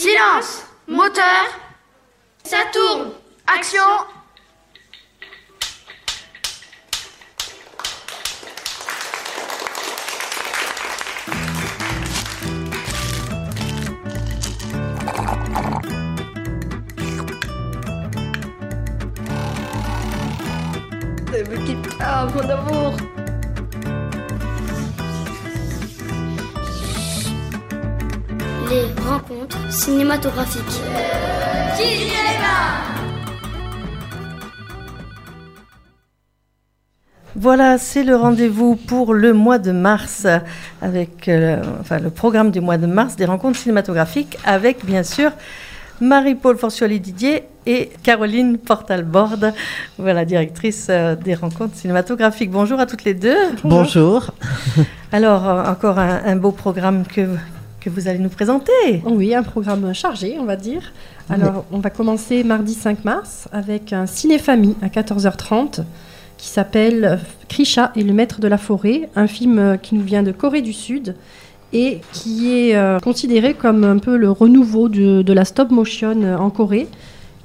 Silence Moteur Ça tourne. Action rencontres cinématographiques. Voilà, c'est le rendez-vous pour le mois de mars, avec euh, enfin, le programme du mois de mars des rencontres cinématographiques, avec bien sûr Marie-Paul Forcioli-Didier et Caroline Portalborde, voilà, directrice euh, des rencontres cinématographiques. Bonjour à toutes les deux. Bonjour. Alors, euh, encore un, un beau programme que, que vous allez nous présenter. Oui, un programme chargé, on va dire. Alors, on va commencer mardi 5 mars avec un ciné-famille à 14h30 qui s'appelle Krisha et le maître de la forêt, un film qui nous vient de Corée du Sud et qui est euh, considéré comme un peu le renouveau de, de la stop motion en Corée,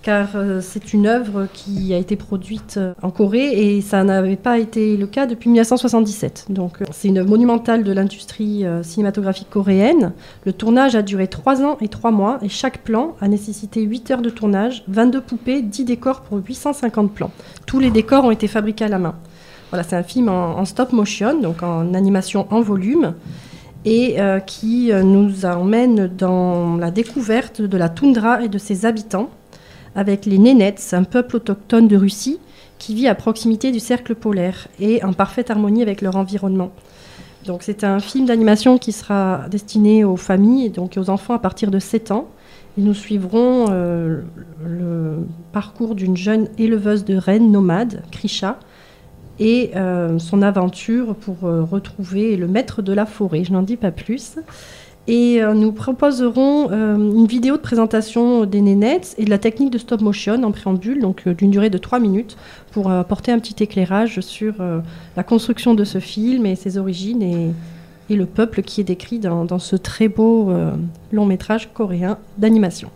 car euh, c'est une œuvre qui a été produite euh, en Corée et ça n'avait pas été le cas depuis 1977. Donc euh, c'est une œuvre monumentale de l'industrie cinématographique coréenne. Le tournage a duré 3 ans et 3 mois et chaque plan a nécessité 8 heures de tournage, 22 poupées, 10 décors pour 850 plans. Tous les décors ont été fabriqués à la main. Voilà, c'est un film en, stop motion, donc en animation en volume et qui nous emmène dans la découverte de la toundra et de ses habitants, avec les Nénets, un peuple autochtone de Russie qui vit à proximité du cercle polaire et en parfaite harmonie avec leur environnement. Donc c'est un film d'animation qui sera destiné aux familles et donc aux enfants à partir de 7 ans. Et nous suivrons euh, le parcours d'une jeune éleveuse de rennes nomade, Krisha, et euh, son aventure pour euh, retrouver le maître de la forêt. Je n'en dis pas plus. Et euh, nous proposerons euh, une vidéo de présentation des nénettes et de la technique de stop motion en préambule, donc euh, d'une durée de 3 minutes, pour apporter un petit éclairage sur la construction de ce film et ses origines et, le peuple qui est décrit dans, ce très beau long métrage coréen d'animation.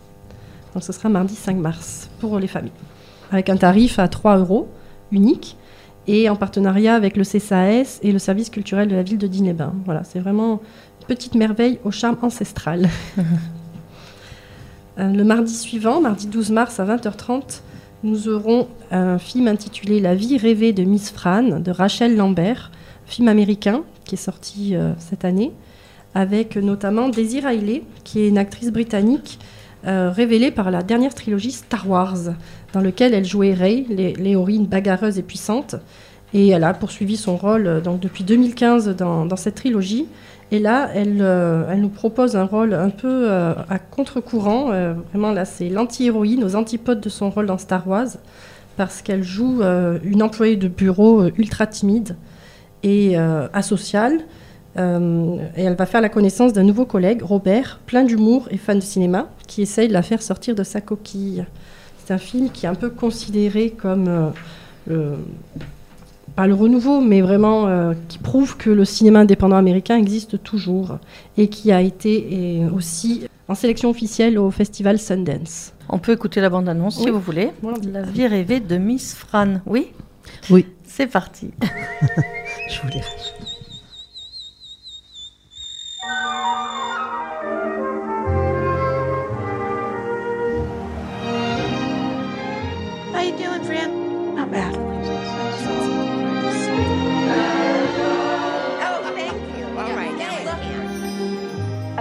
Donc ce sera mardi 5 mars pour les familles, avec un tarif à 3 euros unique et en partenariat avec le CSAS et le service culturel de la ville de Diné-Bain. Voilà, c'est vraiment petite merveille au charme ancestral. Euh, le mardi suivant, mardi 12 mars à 20h30, nous aurons un film intitulé La vie rêvée de Miss Fran de Rachel Lambert, film américain qui est sorti euh, cette année, avec notamment Daisy Riley, qui est une actrice britannique euh, révélée par la dernière trilogie Star Wars, dans lequel elle jouait Rey, l'hé- l'héroïne bagarreuse et puissante. Et elle a poursuivi son rôle donc, depuis 2015 dans, dans cette trilogie. Et là, elle, euh, elle nous propose un rôle un peu euh, à contre-courant. Euh, vraiment, là, c'est l'anti-héroïne aux antipodes de son rôle dans Star Wars, parce qu'elle joue une employée de bureau ultra timide et asociale. Et elle va faire la connaissance d'un nouveau collègue, Robert, plein d'humour et fan de cinéma, qui essaye de la faire sortir de sa coquille. C'est un film qui est un peu considéré comme pas le renouveau, mais vraiment euh, qui prouve que le cinéma indépendant américain existe toujours et qui a été et, aussi en sélection officielle au festival Sundance. On peut écouter la bande-annonce si vous voulez. La vie rêvée de Miss Fran. Oui Oui. C'est parti. Je voulais. How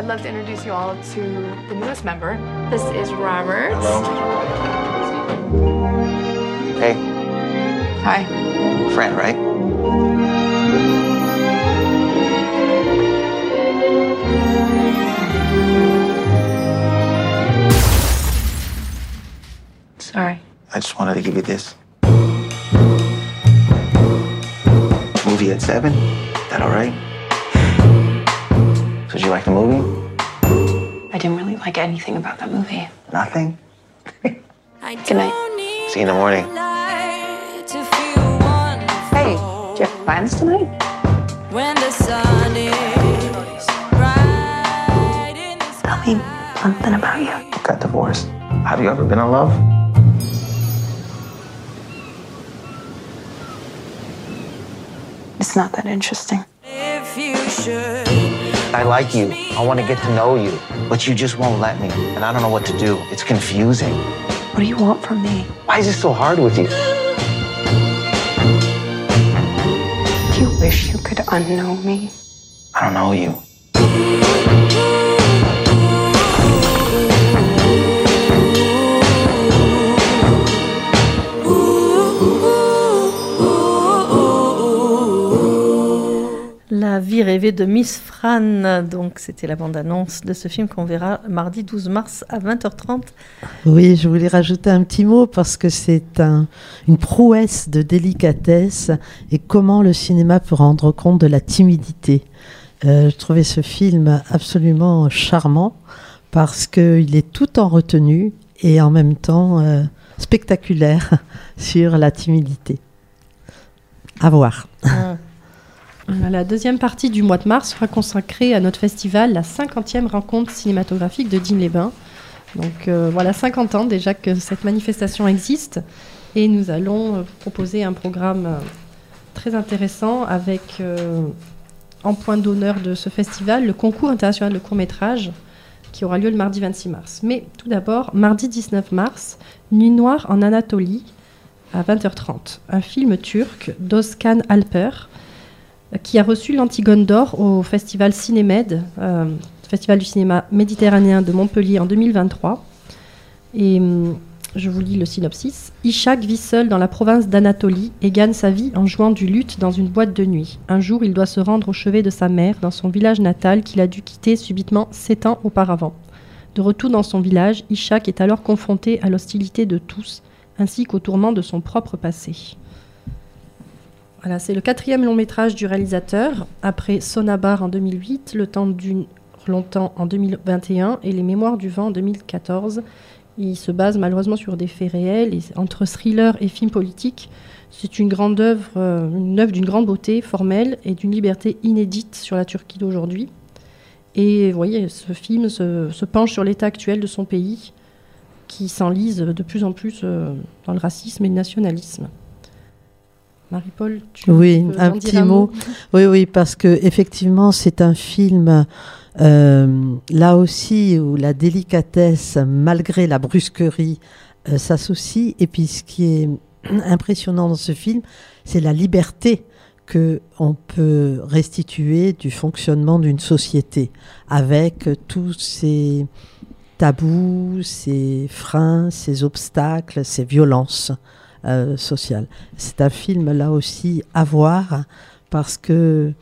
love to introduce you all to the newest member. This is Robert. Hey, Hi. friend, right? Sorry. I just wanted to give you this. Movie at seven? That all right? So did you like the movie? I didn't really like anything about that movie. Nothing? Good night. See you in the morning. Hey, do you have plans tonight? When the sun is Tell me something about you. got divorced. Have you ever been in love? It's not that interesting. I like you. I want to get to know you. But you just won't let me. And I don't know what to do. It's confusing. What do you want from me? Why is it so hard with you? Do you wish you could unknow me? I don't know you. La vie rêvée de Miss Fran. Donc, c'était la bande-annonce de ce film qu'on verra mardi 12 mars à 20h30. Oui, je voulais rajouter un petit mot parce que c'est un- une prouesse de délicatesse et comment le cinéma peut rendre compte de la timidité. Euh, je trouvais ce film absolument charmant parce qu'il est tout en retenue et en même temps euh, spectaculaire sur la timidité. À voir. Ah, La deuxième partie du mois de mars sera consacrée à notre festival, la 50e rencontre cinématographique de Digne-les-Bains. Donc euh, voilà, 50 ans déjà que cette manifestation existe et nous allons euh, proposer un programme euh, très intéressant avec euh, en point d'honneur de ce festival le concours international de court-métrage qui aura lieu le mardi 26 mars. Mais tout d'abord, mardi 19 mars, Nuit noire en Anatolie à 20h30, un film turc d'Oskan Alper qui a reçu l'Antigone d'Or au festival Cinémed, euh, festival du cinéma méditerranéen de Montpellier en 2023. Et hum, je vous lis le synopsis. Ishak vit seul dans la province d'Anatolie et gagne sa vie en jouant du luth dans une boîte de nuit. Un jour, il doit se rendre au chevet de sa mère dans son village natal qu'il a dû quitter subitement sept ans auparavant. De retour dans son village, Ishak est alors confronté à l'hostilité de tous, ainsi qu'au tourment de son propre passé. C'est le quatrième long métrage du réalisateur, après Sonabar en 2008, Le temps d'une longtemps en 2021 et Les Mémoires du vent en 2014. Il se base malheureusement sur des faits réels entre thriller et film politique. C'est une grande œuvre, euh, une œuvre d'une grande beauté formelle et d'une liberté inédite sur la Turquie d'aujourd'hui. Et vous voyez, ce film se, se penche sur l'état actuel de son pays, qui s'enlise de plus en plus euh, dans le racisme et le nationalisme. Marie-Paul, tu Oui, peux un petit mot. Oui, oui, parce que effectivement, c'est un film euh, là aussi où la délicatesse, malgré la brusquerie, euh, s'associe. Et puis, ce qui est impressionnant dans ce film, c'est la liberté que on peut restituer du fonctionnement d'une société avec tous ces tabous, ces freins, ces obstacles, ces violences euh. C'est un film là aussi à voir parce que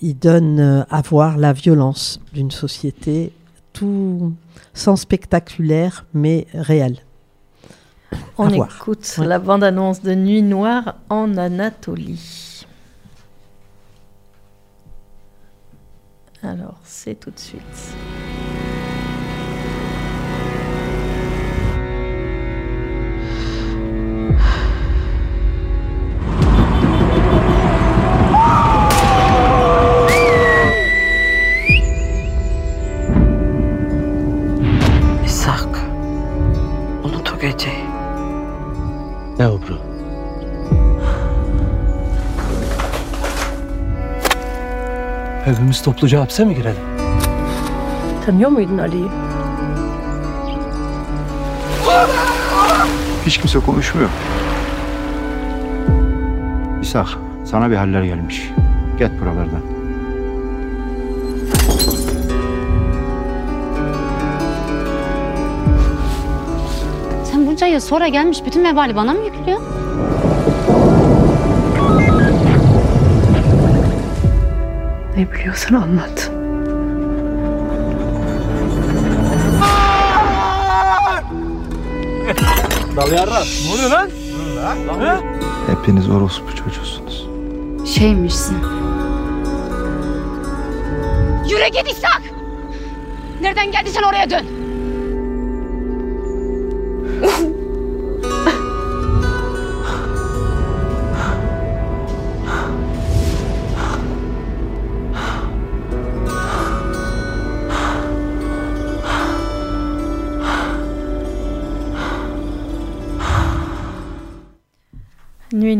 il donne euh, à voir la violence d'une société tout sans spectaculaire mais réel. On écoute Ouais. la bande-annonce de Nuit noire en Anatolie. Alors, c'est tout de suite. Hepimiz topluca hapse mi girelim? Tanıyor muydun Ali'yi? Hiç kimse konuşmuyor. İshak, sana bir haller gelmiş. Git buralardan. Sen bunca yıl sonra gelmiş bütün vebali bana mı yüklüyor? Ne biliyorsan anlat. Dal yarra. Ne oluyor lan? Ha? Hepiniz orospu çocuğusunuz. Şeymişsin. Yürü git İshak! Nereden geldiysen oraya dön.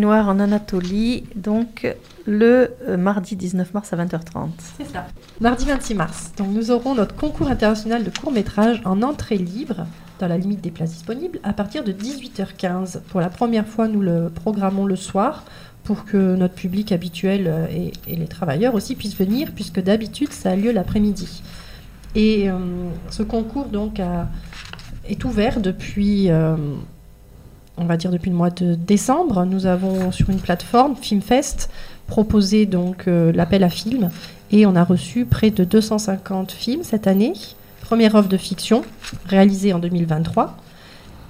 En Anatolie, donc le euh, mardi 19 mars à 20h30. C'est ça. Mardi 26 mars. Donc nous aurons notre concours international de court-métrage en entrée libre, dans la limite des places disponibles, à partir de 18h15. Pour la première fois, nous le programmons le soir pour que notre public habituel euh, et, les travailleurs aussi puissent venir, puisque d'habitude, ça a lieu l'après-midi. Et euh, ce concours, donc, est ouvert depuis, on va dire depuis le mois de décembre. Nous avons sur une plateforme, Filmfest, proposé donc euh, l'appel à films et on a reçu près de 250 films cette année. Première offre de fiction réalisée en 2023.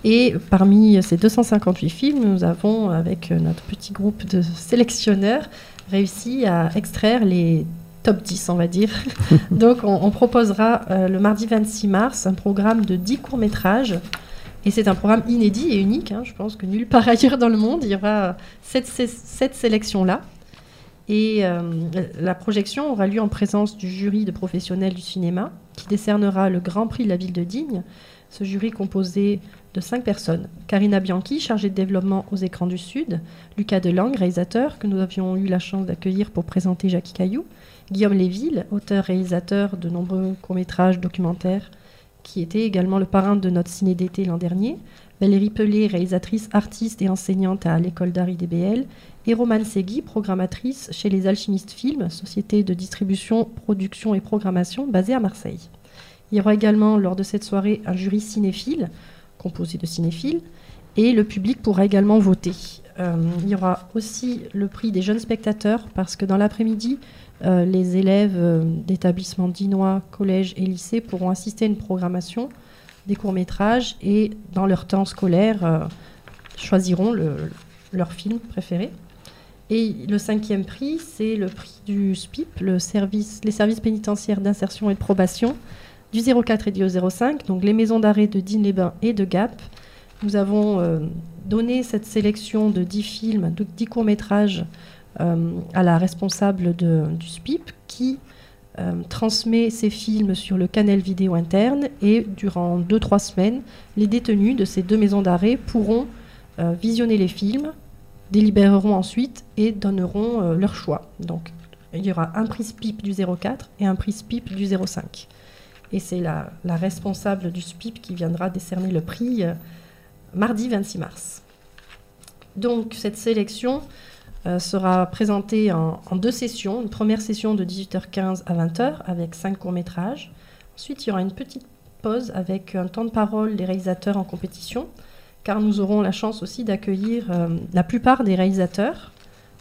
Et parmi ces 258 films, nous avons, avec euh, notre petit groupe de sélectionneurs, réussi à extraire les top 10, on va dire. Donc, on, on proposera euh, le mardi 26 mars un programme de 10 courts-métrages. Et c'est un programme inédit et unique. hein. Je pense que nulle part ailleurs dans le monde, il y aura cette, sé- cette sélection-là. Et euh, la projection aura lieu en présence du jury de professionnels du cinéma, qui décernera le Grand Prix de la ville de Digne. Ce jury composé de cinq personnes. Karina Bianchi, chargée de développement aux écrans du Sud, Lucas Delangue, réalisateur, que nous avions eu la chance d'accueillir pour présenter Jackie Caillou, Guillaume Léville, auteur-réalisateur de nombreux courts-métrages documentaires, qui était également le parrain de notre ciné d'été l'an dernier, Valérie Pelé, réalisatrice, artiste et enseignante à l'école d'art IDBL, et Romane Segui, programmatrice chez les Alchimistes Films, société de distribution, production et programmation basée à Marseille. Il y aura également lors de cette soirée un jury cinéphile, composé de cinéphiles, et le public pourra également voter. Euh, il y aura aussi le prix des jeunes spectateurs, parce que dans l'après-midi, euh, les élèves euh, d'établissements dinois, collèges et lycées pourront assister à une programmation des courts-métrages et dans leur temps scolaire euh, choisiront le- leur film préféré. Et le cinquième prix, c'est le prix du SPIP, les services pénitentiaires d'insertion et de probation, du 04 et du 05, donc les maisons d'arrêt de Digne-les-Bains et de Gap. Nous avons donné cette sélection de 10 films, de 10 courts-métrages à la responsable du SPIP qui euh, transmet ces films sur le canal vidéo interne et durant 2-3 semaines, les détenus de ces deux maisons d'arrêt pourront euh, visionner les films, délibéreront ensuite et donneront euh, leur choix. Donc il y aura un prix SPIP du 04 et un prix SPIP du 05. Et c'est la, la responsable du SPIP qui viendra décerner le prix euh, mardi 26 mars. Donc cette sélection euh, sera présentée en, deux sessions. Une première session de 18h15 à 20h avec cinq courts-métrages. Ensuite, il y aura une petite pause avec un temps de parole des réalisateurs en compétition, car nous aurons la chance aussi d'accueillir euh, la plupart des réalisateurs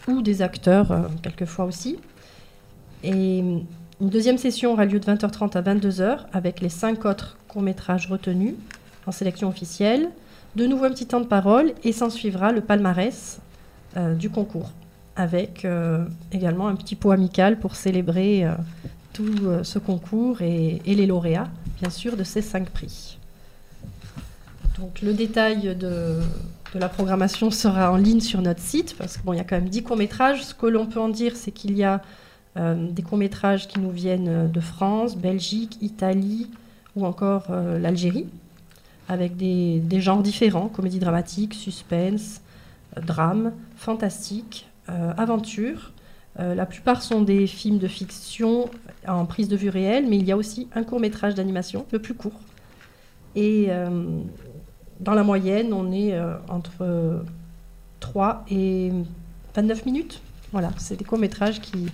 ou des acteurs, euh, quelquefois aussi. Et une deuxième session aura lieu de 20h30 à 22h avec les cinq autres courts-métrages retenus en sélection officielle. De nouveau un petit temps de parole et s'en suivra le palmarès euh, du concours avec euh, également un petit pot amical pour célébrer euh, tout euh, ce concours et, les lauréats, bien sûr, de ces cinq prix. Donc le détail de, la programmation sera en ligne sur notre site parce qu'il y a quand même 10 courts-métrages. Ce que l'on peut en dire, c'est qu'il y a euh, des courts-métrages qui nous viennent euh, de France, Belgique, Italie ou encore euh, l'Algérie, avec des, des genres différents, comédie dramatique, suspense, euh, drame, fantastique, euh, aventure. Euh, la plupart sont des films de fiction en prise de vue réelle, mais il y a aussi un court-métrage d'animation, le plus court. Et euh, dans la moyenne, on est entre 3 et 29 minutes. Voilà, c'est des courts-métrages qui,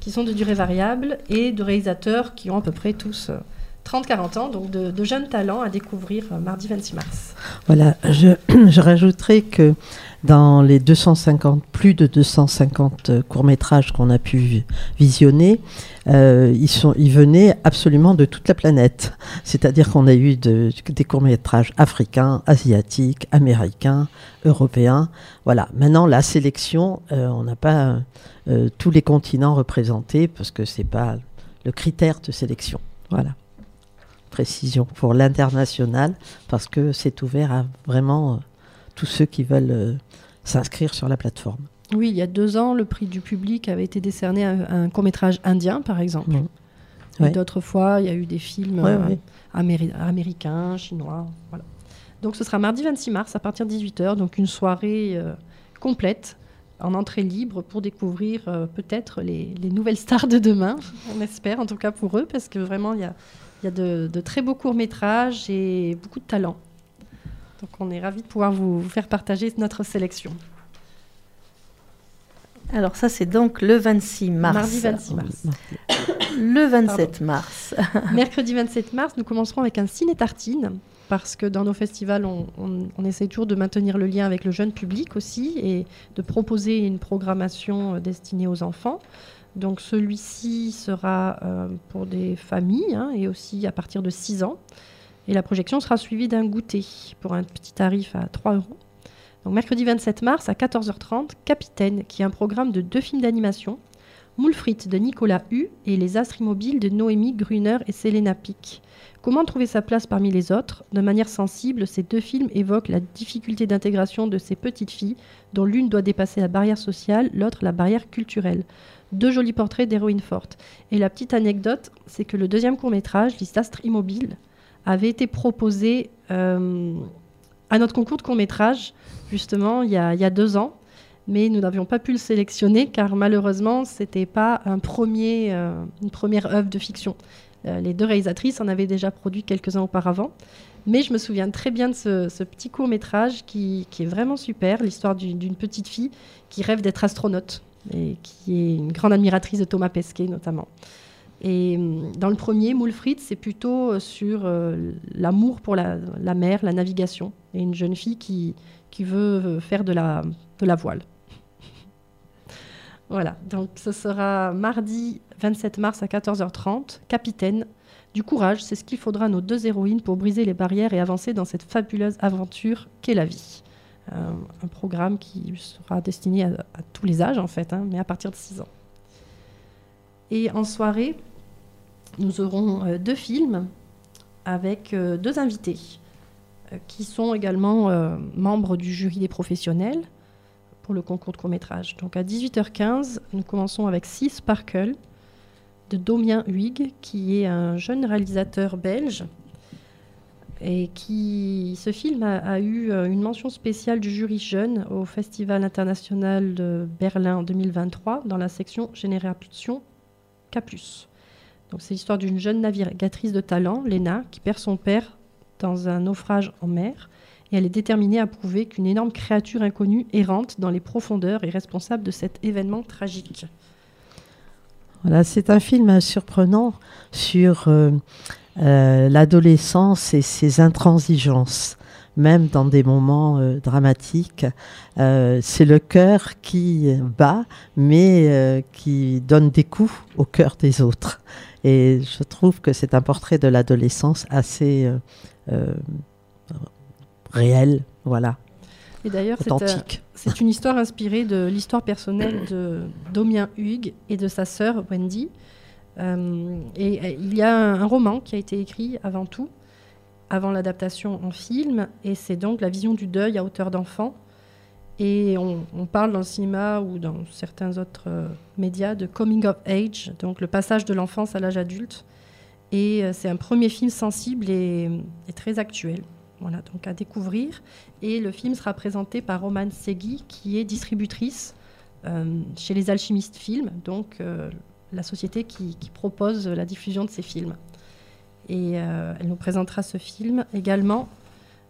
qui sont de durée variable et de réalisateurs qui ont à peu près tous euh, 30-40 ans, donc de, jeunes talents à découvrir mardi 26 mars. Voilà, je rajouterai que dans les 250, plus de 250 euh, courts-métrages qu'on a pu vi- visionner, euh, ils, sont, ils venaient absolument de toute la planète. C'est-à-dire qu'on a eu de- des courts-métrages africains, asiatiques, américains, européens. Voilà, maintenant la sélection, euh, on n'a pas tous les continents représentés parce que ce n'est pas le critère de sélection. Voilà précision pour l'international parce que c'est ouvert à vraiment tous ceux qui veulent s'inscrire sur la plateforme. Oui, il y a deux ans, le prix du public avait été décerné à un, un court-métrage indien, par exemple. Et Ouais. D'autres fois, il y a eu des films Ouais, euh, ouais. améri- américains, chinois. Voilà. Donc ce sera mardi 26 mars à partir de 18h, donc une soirée euh, complète en entrée libre pour découvrir euh, peut-être les, les nouvelles stars de demain. On espère en tout cas pour eux parce que vraiment il y a, il y a de, de très beaux courts-métrages et beaucoup de talent. Donc on est ravis de pouvoir vous, faire partager notre sélection. Alors ça, c'est donc le 26 mars. Mardi 26 mars. Le 27 Pardon. mars. Mercredi 27 mars, nous commencerons avec un ciné tartine parce que dans nos festivals, on, on, on essaie toujours de maintenir le lien avec le jeune public aussi et de proposer une programmation euh, destinée aux enfants. Donc celui-ci sera euh, pour des familles hein, et aussi à partir de 6 ans. Et la projection sera suivie d'un goûter pour un petit tarif à 3 euros. Donc mercredi 27 mars à 14h30, Capitaine, qui est un programme de deux films d'animation, Moule de Nicolas Hu et Les Astres immobiles de Noémie Gruner et Selena Pic. Comment trouver sa place parmi les autres? De manière sensible, ces deux films évoquent la difficulté d'intégration de ces petites filles, dont l'une doit dépasser la barrière sociale, l'autre la barrière culturelle. Deux jolis portraits d'héroïnes fortes. Et la petite anecdote, c'est que le deuxième court-métrage, Les Astres immobiles, avait été proposé euh, à notre concours de court-métrage, justement, il y, a, deux ans. Mais nous n'avions pas pu le sélectionner car malheureusement, ce n'était pas un premier, euh, une première œuvre de fiction. Euh, les deux réalisatrices en avaient déjà produit quelques-uns auparavant. Mais je me souviens très bien de ce, petit court-métrage qui, qui est vraiment super, l'histoire du- d'une petite fille qui rêve d'être astronaute et qui est une grande admiratrice de Thomas Pesquet notamment. Et hum, dans le premier, Moule Frites, c'est plutôt euh, sur euh, l'amour pour la, mer, la navigation, et une jeune fille qui, qui veut euh, faire de la, de la voile. Voilà, donc ce sera mardi 27 mars à 14h30, Capitaine. Du courage, c'est ce qu'il faudra à nos deux héroïnes pour briser les barrières et avancer dans cette fabuleuse aventure qu'est la vie. Euh, un programme qui sera destiné à, à tous les âges en fait, hein, mais à partir de 6 ans. Et en soirée, nous aurons euh, deux films avec euh, deux invités euh, qui sont également membres du jury des professionnels pour le concours de court-métrage. Donc à 18h15, nous commençons avec Six Sparkle de Domien Huyghe, qui est un jeune réalisateur belge et qui ce film a, a eu une mention spéciale du jury jeune au Festival international de Berlin en 2023 dans la section Génération Donc c'est l'histoire d'une jeune navigatrice de talent, Lena, qui perd son père dans un naufrage en mer et elle est déterminée à prouver qu'une énorme créature inconnue errante dans les profondeurs est responsable de cet événement tragique. Voilà, c'est un film surprenant sur euh, euh, l'adolescence et ses intransigeances, même dans des moments euh, dramatiques. Euh, c'est le cœur qui bat, mais euh, qui donne des coups au cœur des autres. Et je trouve que c'est un portrait de l'adolescence assez réel, voilà. Et d'ailleurs, c'est, une histoire inspirée de l'histoire personnelle de Domien Huyghe et de sa sœur Wendy. Et il y a un, un roman qui a été écrit avant tout, avant l'adaptation en film, et c'est donc la vision du deuil à hauteur d'enfant. Et on, parle dans le cinéma ou dans certains autres euh, médias de coming of age, donc le passage de l'enfance à l'âge adulte. Et euh, c'est un premier film sensible et, très actuel. Voilà, donc à découvrir. Et le film sera présenté par Romane Segui, qui est distributrice euh, chez les Alchimistes Films, donc la société qui propose la diffusion de ces films. Et euh, elle nous présentera ce film également.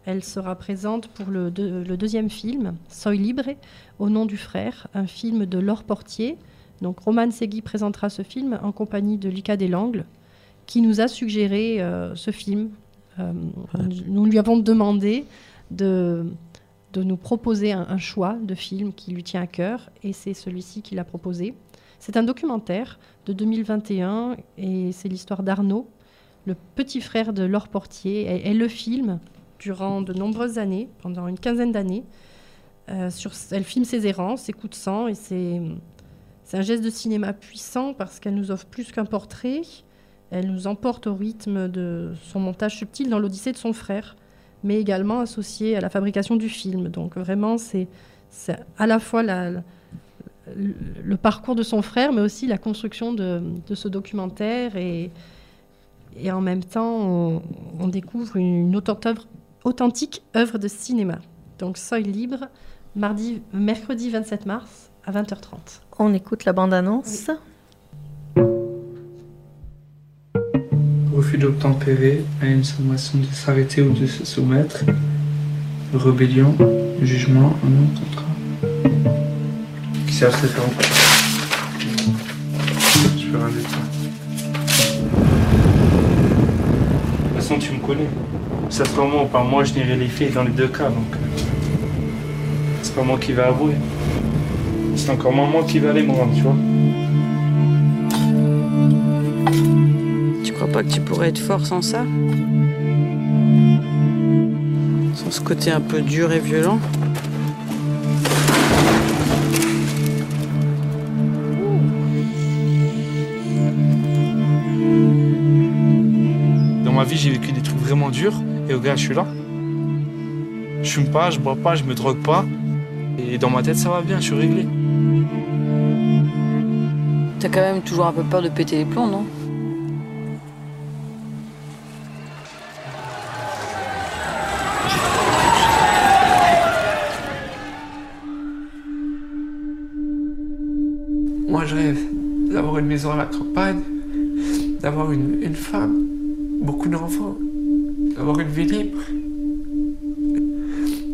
Elle sera présente pour le, deux- le deuxième film, Soy Libre, au nom du frère, un film de Laure Portier. Donc Romane Segui présentera ce film en compagnie de Lucas Delangle, qui nous a suggéré euh, ce film. Euh, Nous lui avons demandé de, de nous proposer un, un choix de film qui lui tient à cœur, et c'est celui-ci qu'il a proposé. C'est un documentaire de 2021, et c'est l'histoire d'Arnaud, le petit frère de Laure Portier, et le film durant de nombreuses années, pendant une quinzaine d'années. Euh, elle filme ses errances, ses coups de sang, et c'est un geste de cinéma puissant parce qu'elle nous offre plus qu'un portrait. Elle nous emporte au rythme de son montage subtil dans l'Odyssée de son frère, mais également associé à la fabrication du film. Donc vraiment, c'est à la fois le parcours de son frère, mais aussi la construction de, de ce documentaire. Et, et en même temps, on, on découvre une authentique œuvre, authentique œuvre de cinéma. Donc Soy libre, mardi, mercredi 27 mars à 20h30. On écoute la bande-annonce. Refus d'obtempérer à une sommation de s'arrêter ou de se soumettre. Rébellion, jugement, un non contrat. Qui sert à cette Je peux rien façon, tu me connais. Ça sera moi ou pas moi, je n'irai les faits dans les deux cas, donc. euh, C'est pas moi qui vais avouer. C'est encore moi qui va aller me tu vois. Tu crois pas que tu pourrais être fort sans ça? Sans ce côté un peu dur et violent? Vie, j'ai vécu des trucs vraiment durs. Et au gars, je suis là. Je fume pas, je bois pas, je me drogue pas. Et dans ma tête, ça va bien, je suis réglé. T'as quand même toujours un peu peur de péter les plombs, non? Moi, je rêve d'avoir une maison à la campagne, d'avoir une, une femme, beaucoup d'enfants, d'avoir une vie libre.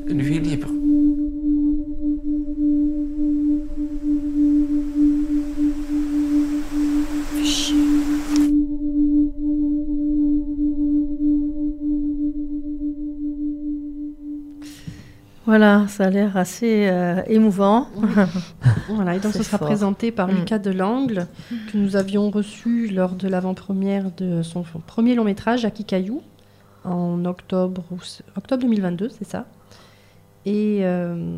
Une vie libre. Voilà, ça a l'air assez euh, émouvant. Voilà, et donc ce sera fort. présenté par Mm. Lucas Delangle, que nous avions reçu lors de l'avant-première de son premier long métrage, Aki Caillou, en octobre, octobre 2022, c'est ça. Et euh,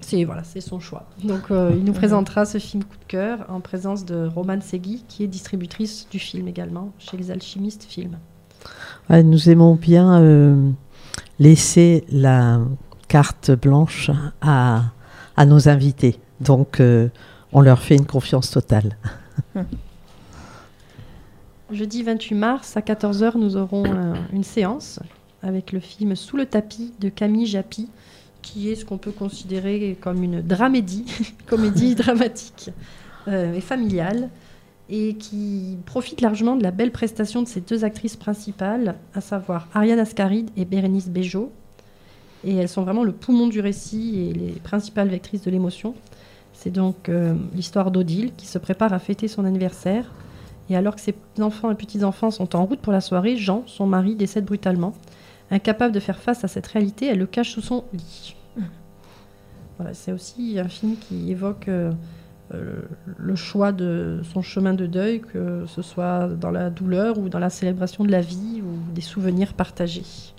c'est voilà, c'est son choix. Donc euh, il nous présentera ce film coup de cœur en présence de Romane Segui, qui est distributrice du film également chez les Alchimistes Films. Ouais, nous aimons bien euh, laisser la carte blanche à, à nos invités. Donc, euh, on leur fait une confiance totale. Jeudi 28 mars à 14h, nous aurons euh, une séance avec le film Sous le tapis de Camille Japy, qui est ce qu'on peut considérer comme une dramédie, comédie dramatique euh, et familiale, et qui profite largement de la belle prestation de ces deux actrices principales, à savoir Ariane Ascaride et Bérénice Bejo. Et elles sont vraiment le poumon du récit et les principales vectrices de l'émotion. C'est donc euh, l'histoire d'Odile qui se prépare à fêter son anniversaire. Et alors que ses enfants et petits-enfants sont en route pour la soirée, Jean, son mari, décède brutalement. Incapable de faire face à cette réalité, elle le cache sous son lit. Voilà, c'est aussi un film qui évoque euh, euh, le choix de son chemin de deuil, que ce soit dans la douleur ou dans la célébration de la vie ou des souvenirs partagés.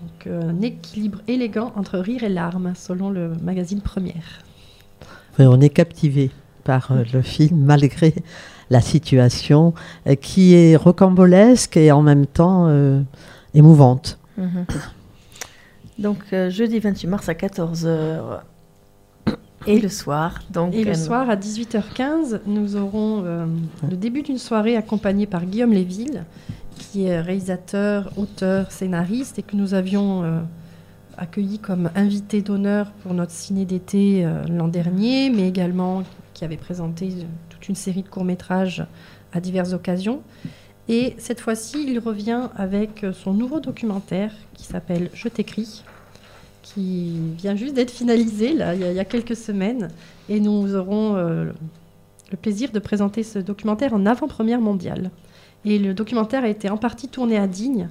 Donc euh, un équilibre élégant entre rire et larmes, selon le magazine Première. Ouais, on est captivé par euh, le film malgré la situation euh, qui est rocambolesque et en même temps euh, émouvante. Mhm. Donc, euh, jeudi 28 mars à 14h. Et le soir. Donc, Et le soir, à 18h15, nous aurons euh, le début d'une soirée accompagnée par Guillaume Léville, réalisateur, auteur, scénariste, et que nous avions euh, accueilli comme invité d'honneur pour notre ciné d'été euh, l'an dernier, mais également qui avait présenté euh, toute une série de courts-métrages à diverses occasions. Et cette fois-ci, il revient avec son nouveau documentaire qui s'appelle Je t'écris, qui vient juste d'être finalisé là, il, y a, quelques semaines. Et nous aurons le plaisir de présenter ce documentaire en avant-première mondiale. Et le documentaire a été en partie tourné à Digne.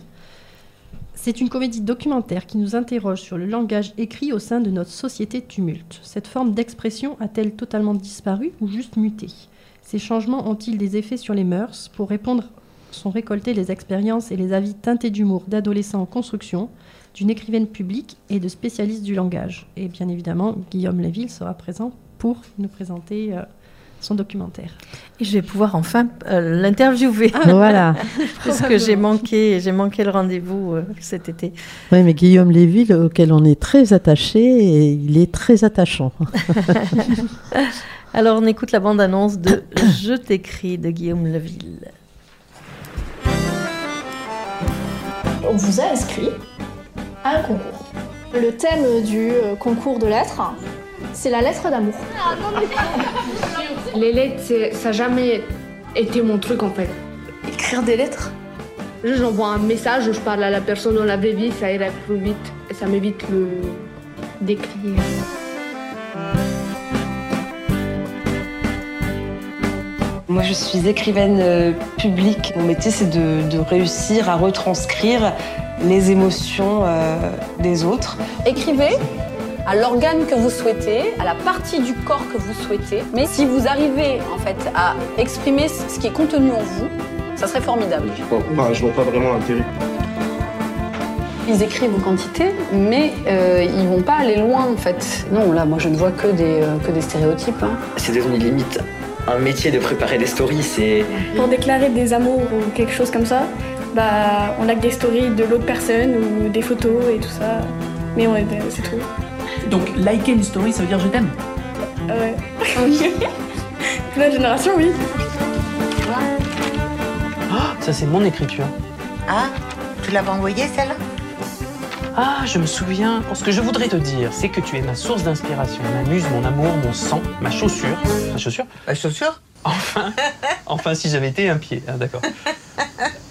C'est une comédie documentaire qui nous interroge sur le langage écrit au sein de notre société tumulte. Cette forme d'expression a-t-elle totalement disparu ou juste muté? Ces changements ont-ils des effets sur les mœurs? Pour répondre, sont récoltées les expériences et les avis teintés d'humour d'adolescents en construction, d'une écrivaine publique et de spécialistes du langage. Et bien évidemment, Guillaume Léville sera présent pour nous présenter euh, son documentaire. Et je vais pouvoir enfin euh, l'interviewer. Voilà. Parce que j'ai manqué, j'ai manqué le rendez-vous euh, cet été. Oui, mais Guillaume Léville, auquel on est très attaché, et il est très attachant. Alors, on écoute la bande-annonce de Je t'écris de Guillaume Leville. On vous a inscrit à un concours. Le thème du euh, concours de lettres, c'est la lettre d'amour. Les lettres, ça n'a jamais été mon truc en fait. Écrire des lettres? Juste, J'envoie un message, je parle à la personne dans la vraie vie, ça irait plus vite et ça m'évite le d'écrire. Moi, je suis écrivaine euh, publique. Mon métier, c'est de, de réussir à retranscrire les émotions euh, des autres. Écrivez? À l'organe que vous souhaitez, à la partie du corps que vous souhaitez. Mais si vous arrivez en fait à exprimer ce qui est contenu en vous, ça serait formidable. Je vois pas, je vois pas vraiment l'intérêt. Ils écrivent en quantité, mais euh, ils vont pas aller loin en fait. Non, là, moi, je ne vois que des, euh, que des stéréotypes. hein. C'est devenu limite un métier de préparer des stories, c'est... Pour déclarer des amours ou quelque chose comme ça, bah, on a que des stories de l'autre personne ou des photos et tout ça. Mais on est, c'est tout. Donc, liker une story, ça veut dire je t'aime Ouais. La génération, oui. Ah, Ça, c'est mon écriture. Ah, tu l'avais envoyée celle-là? Ah, je me souviens. Ce que je voudrais te dire, c'est que tu es ma source d'inspiration, ma muse, mon amour, mon sang, ma chaussure. Ma chaussure? La chaussure? Enfin, enfin, si j'avais été un pied. Ah, d'accord.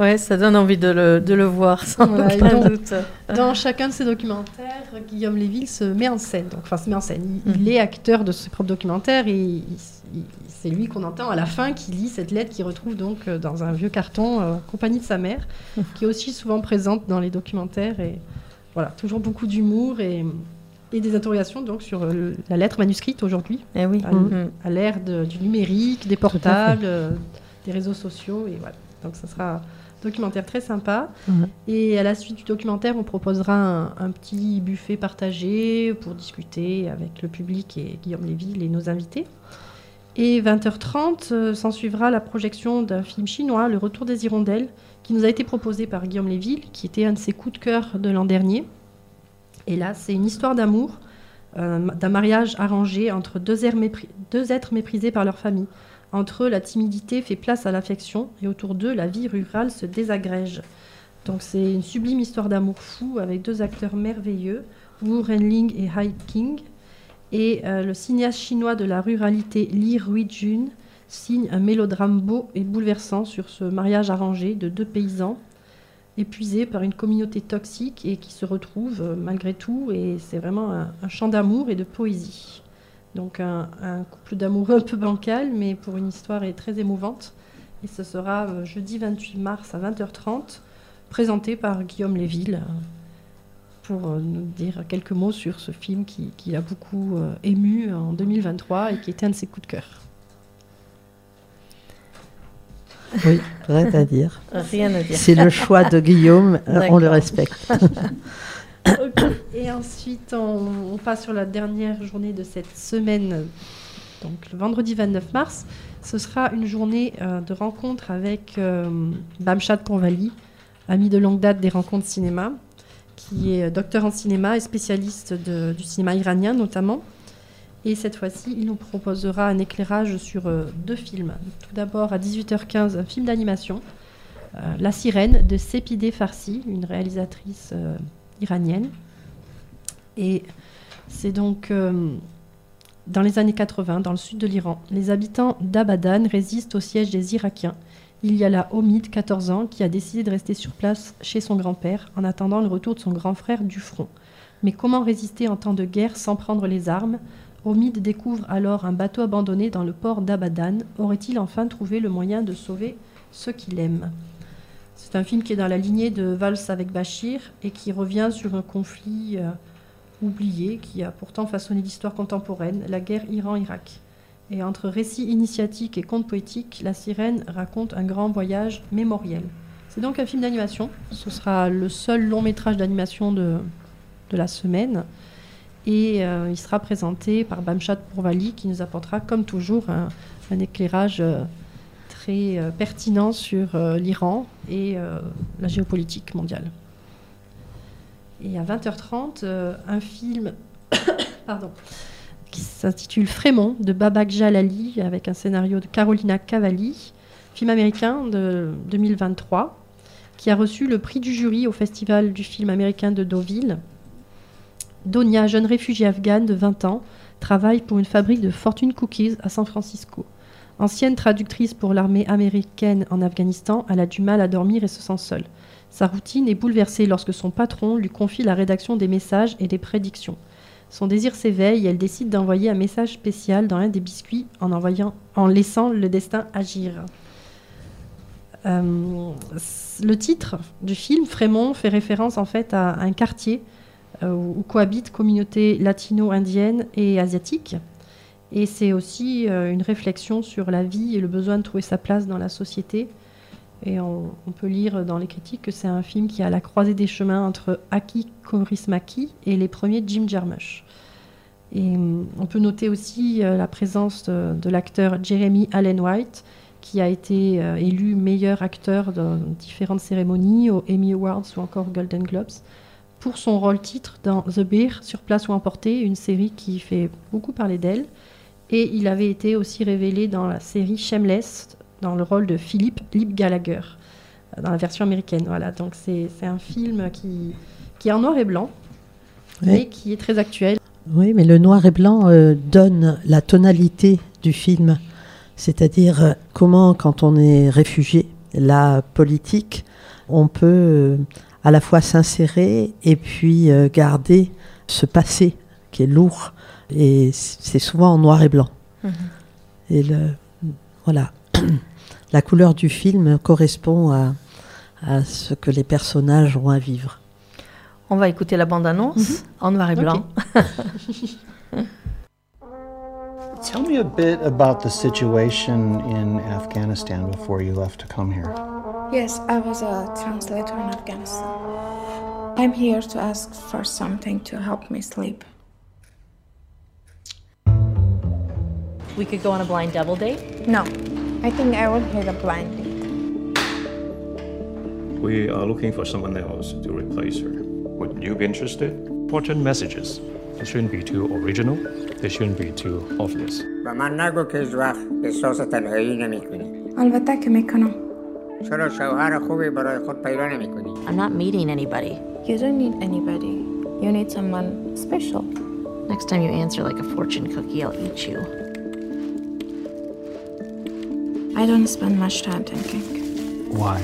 Ouais, ça donne envie de le, de le voir, sans Voilà, aucun donc, doute. Dans chacun de ses documentaires, Guillaume Léville se met en scène. Donc, enfin, se met en scène. Il, il est acteur de ses propres documentaires et il- il- c'est lui qu'on entend à la fin qui lit cette lettre qu'il retrouve donc euh, dans un vieux carton euh, en compagnie de sa mère, qui est aussi souvent présente dans les documentaires. Et voilà, toujours beaucoup d'humour et, et des interrogations donc sur euh, la lettre manuscrite aujourd'hui. Eh oui. À, à l'ère du numérique, des portables, euh, des réseaux sociaux. Et voilà. Donc, ça sera documentaire très sympa. Et à la suite du documentaire, on proposera un, un petit buffet partagé pour discuter avec le public et Guillaume Léville et nos invités. Et 20h30, euh, s'en suivra la projection d'un film chinois, Le Retour des Hirondelles, qui nous a été proposé par Guillaume Léville, qui était un de ses coups de cœur de l'an dernier. Et là, c'est une histoire d'amour, euh, d'un mariage arrangé entre deux, êtres mépris- deux êtres méprisés par leur famille. Entre eux, la timidité fait place à l'affection, et autour d'eux, la vie rurale se désagrège. Donc c'est une sublime histoire d'amour fou avec deux acteurs merveilleux, Wu Renling et Hai King. Et euh, le cinéaste chinois de la ruralité Li Ruijun signe un mélodrame beau et bouleversant sur ce mariage arrangé de deux paysans épuisés par une communauté toxique et qui se retrouvent euh, malgré tout. Et c'est vraiment un, un chant d'amour et de poésie. Donc un, un couple d'amoureux un peu bancal, mais pour une histoire est très émouvante. Et ce sera euh, jeudi 28 mars à 20h30, présenté par Guillaume Léville, euh, pour euh, nous dire quelques mots sur ce film qui, qui a beaucoup ému en 2023 et qui était un de ses coups de cœur. Oui, rien à dire. Rien à dire. C'est le choix de Guillaume, on le respecte. Ok. Et ensuite, on, passe sur la dernière journée de cette semaine, donc le vendredi 29 mars. Ce sera une journée euh, de rencontre avec euh, Bamchad Pourvali, ami de longue date des rencontres cinéma, qui est euh, docteur en cinéma et spécialiste du cinéma iranien notamment. Et cette fois-ci, il nous proposera un éclairage sur euh, deux films. Tout d'abord, à 18h15, un film d'animation, La sirène de Sepideh Farsi, une réalisatrice iranienne. Et c'est donc euh, dans les années 80, dans le sud de l'Iran. Les habitants d'Abadan résistent au siège des Irakiens. Il y a là Omid, 14 ans, qui a décidé de rester sur place chez son grand-père en attendant le retour de son grand frère du front. Mais comment résister en temps de guerre sans prendre les armes? Omid découvre alors un bateau abandonné dans le port d'Abadan. Aurait-il enfin trouvé le moyen de sauver ceux qu'il aime? C'est un film qui est dans la lignée de Valse avec Bachir et qui revient sur un conflit euh, oublié qui a pourtant façonné l'histoire contemporaine, la guerre Iran-Irak. Et entre récits initiatiques et contes poétiques, La Sirène raconte un grand voyage mémoriel. C'est donc un film d'animation. Ce sera le seul long métrage d'animation de, de la semaine. Et euh, il sera présenté par Bamchad Pourvali qui nous apportera, comme toujours, un, un éclairage euh, très euh, pertinent sur euh, l'Iran et euh, la géopolitique mondiale. Et à 20h30, euh, un film pardon, qui s'intitule Frémont de Babak Jalali avec un scénario de Carolina Cavalli, film américain de 2023. qui a reçu le prix du jury au Festival du film américain de Deauville. Donia, jeune réfugiée afghane de 20 ans, travaille pour une fabrique de fortune cookies à San Francisco. Ancienne traductrice pour l'armée américaine en Afghanistan, elle a du mal à dormir et se sent seule. Sa routine est bouleversée lorsque son patron lui confie la rédaction des messages et des prédictions. Son désir s'éveille et elle décide d'envoyer un message spécial dans un des biscuits en, laissant le destin agir. Euh, le titre du film, Frémont, fait référence en fait à un quartier euh, où cohabitent communautés latino-indiennes et asiatiques. Et c'est aussi euh, une réflexion sur la vie et le besoin de trouver sa place dans la société. Et on, peut lire dans les critiques que c'est un film qui à la croisée des chemins entre Aki Kaurismäki et les premiers Jim Jarmusch. Et hum, on peut noter aussi euh, la présence de, de l'acteur Jeremy Allen White, qui a été euh, élu meilleur acteur dans différentes cérémonies, aux Emmy Awards ou encore Golden Globes, pour son rôle titre dans The Bear, Sur place ou emporté, une série qui fait beaucoup parler d'elle. Et il avait été aussi révélé dans la série Shameless, dans le rôle de Philippe Lip Gallagher, euh, dans la version américaine. Voilà, donc c'est un film qui, qui est en noir et blanc, Oui. mais qui est très actuel. Oui, mais le noir et blanc euh, donne la tonalité du film. C'est-à-dire euh, comment, quand on est réfugié, la politique, on peut euh, à la fois s'insérer et puis garder ce passé qui est lourd. Et c'est souvent en noir et blanc. Mhm. Et le, voilà. la couleur du film correspond à, à ce que les personnages ont à vivre. On va écouter la bande-annonce en noir et blanc. Tell me a bit about the situation in Afghanistan before you left to come here. Yes, I was a translator in Afghanistan. I'm here to ask for something to help me sleep. We could go on a blind double date? No, I think I would hate a blind date. We are looking for someone else to replace her. Would you be interested? Important messages. They shouldn't be too original. They shouldn't be too obvious. به من نگو که هیچ وقت احساس تنهایی نمی کنی البته که میکنم. چرا شوهر خوبی برای خود پیدا نمی کنی I'm not meeting anybody. You don't need anybody. You need someone special. Next time you answer like a fortune cookie, I'll eat you. I don't spend much time thinking. Why?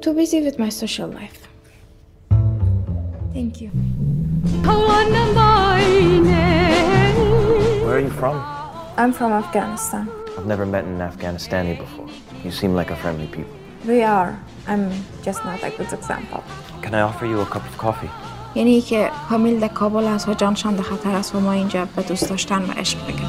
Too busy with my social life. Thank you. Where are you from? I'm from Afghanistan. I've never met an Afghanistani before. You seem like a friendly people. We are. I'm just not a good example. Can I offer you a cup of coffee? یعنی که کامیل در کابل است و جانشان در خطر است و ما اینجا به دوست داشتن و عشق بگیم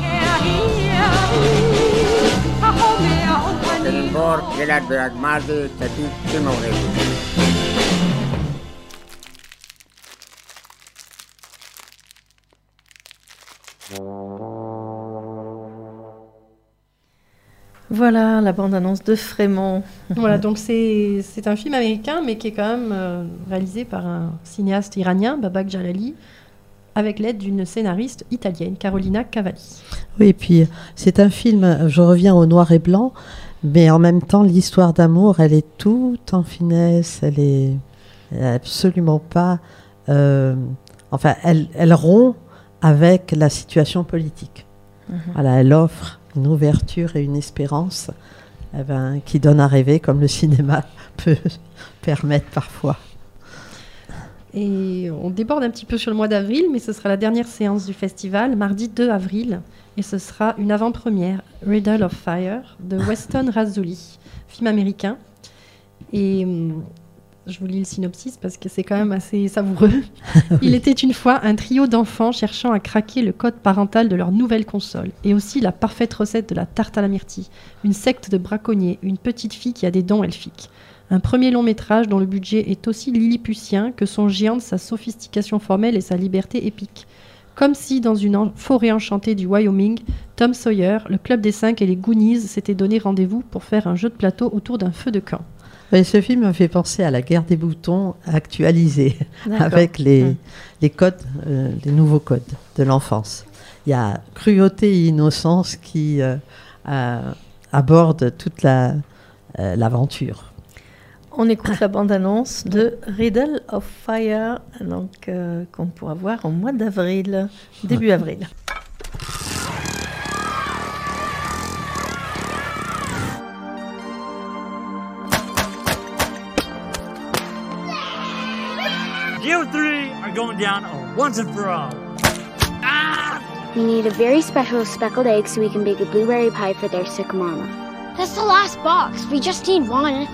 Voilà la bande-annonce de Frémont. voilà, donc c'est un film américain, mais qui est quand même euh, réalisé par un cinéaste iranien, Babak Jalali, avec l'aide d'une scénariste italienne, Carolina Cavalli. Oui, et puis c'est un film, je reviens au noir et blanc, mais en même temps, l'histoire d'amour, elle est toute en finesse, elle est absolument pas. euh, enfin, elle, elle rompt avec la situation politique. Mhm. Voilà, elle offre une ouverture et une espérance eh ben, qui donne à rêver, comme le cinéma peut permettre parfois. Et on déborde un petit peu sur le mois d'avril, mais ce sera la dernière séance du festival, mardi 2 avril, et ce sera une avant-première, Riddle of Fire, de Weston Razzoli, film américain. Et hum, je vous lis le synopsis parce que c'est quand même assez savoureux. Il était une fois un trio d'enfants cherchant à craquer le code parental de leur nouvelle console, et aussi la parfaite recette de la tarte à la myrtille, une secte de braconniers, une petite fille qui a des dons elfiques. Un premier long métrage dont le budget est aussi lilliputien que son géant de sa sophistication formelle et sa liberté épique. Comme si, dans une en- forêt enchantée du Wyoming, Tom Sawyer, le Club des Cinq et les Goonies s'étaient donné rendez-vous pour faire un jeu de plateau autour d'un feu de camp. Ce film me fait penser à la guerre des boutons actualisée, avec les, les codes, euh, les nouveaux codes de l'enfance. Il y a cruauté et innocence qui euh, euh, abordent toute la, euh, l'aventure. On écoute la bande-annonce de Riddle of Fire, donc euh, qu'on pourra voir au mois d'avril, début avril. You three are going down once and for all. We need a very special speckled egg so we can bake a blueberry pie for their sick mama. That's the last box. We just need one.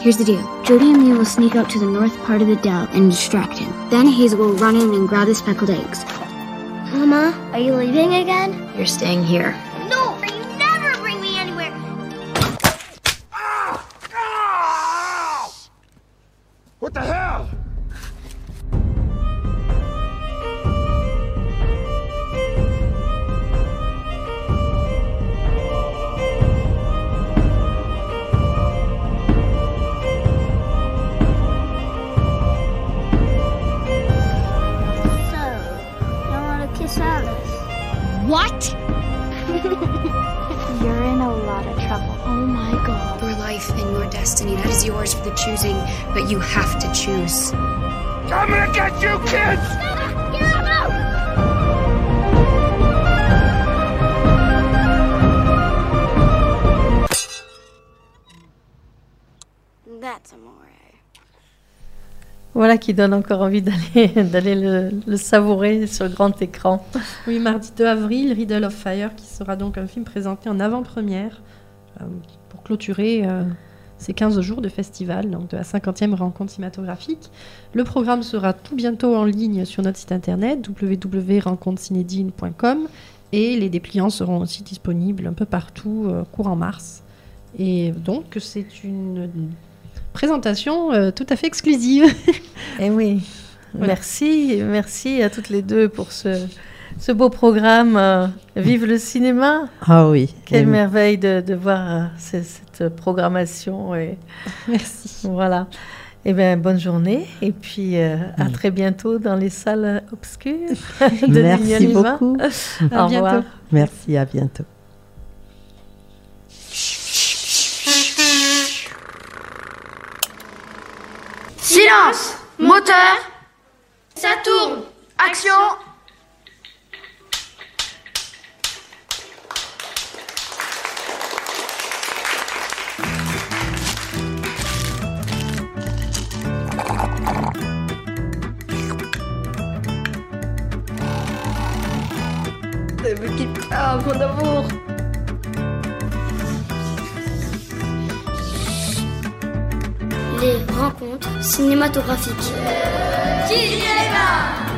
Here's the deal. Jody and me will sneak out to the north part of the dell and distract him. Then Hazel will run in and grab the speckled eggs. Mama, are you leaving again? You're staying here. No, you never bring me anywhere. What the hell? Destiny, that is yours for the choosing, but you have to choose. I'm gonna get you, kids! Get out! That's amore. Voilà qui donne encore envie d'aller d'aller le, le savourer sur grand écran. Oui, mardi 2 avril, Riddle of Fire, qui sera donc un film présenté en avant-première euh, pour clôturer euh, ces 15 jours de festival, donc de la 50e rencontre cinématographique. Le programme sera tout bientôt en ligne sur notre site internet www.rencontrecinedine.com et les dépliants seront aussi disponibles un peu partout euh, courant mars. Et donc, c'est une présentation euh, tout à fait exclusive. Eh oui, Voilà. merci, merci à toutes les deux pour ce, ce beau programme. euh, Vive le cinéma Ah oui. Quelle merveille de, de voir euh, ce- cette programmation. Et... Merci. Voilà. Eh bien, bonne journée et puis euh, à Mm. très bientôt dans les salles obscures de Merci Lignolima. beaucoup. Au revoir. Merci, à bientôt. Silence Moteur Ça tourne Action mon amour. Les rencontres cinématographiques. Cinéma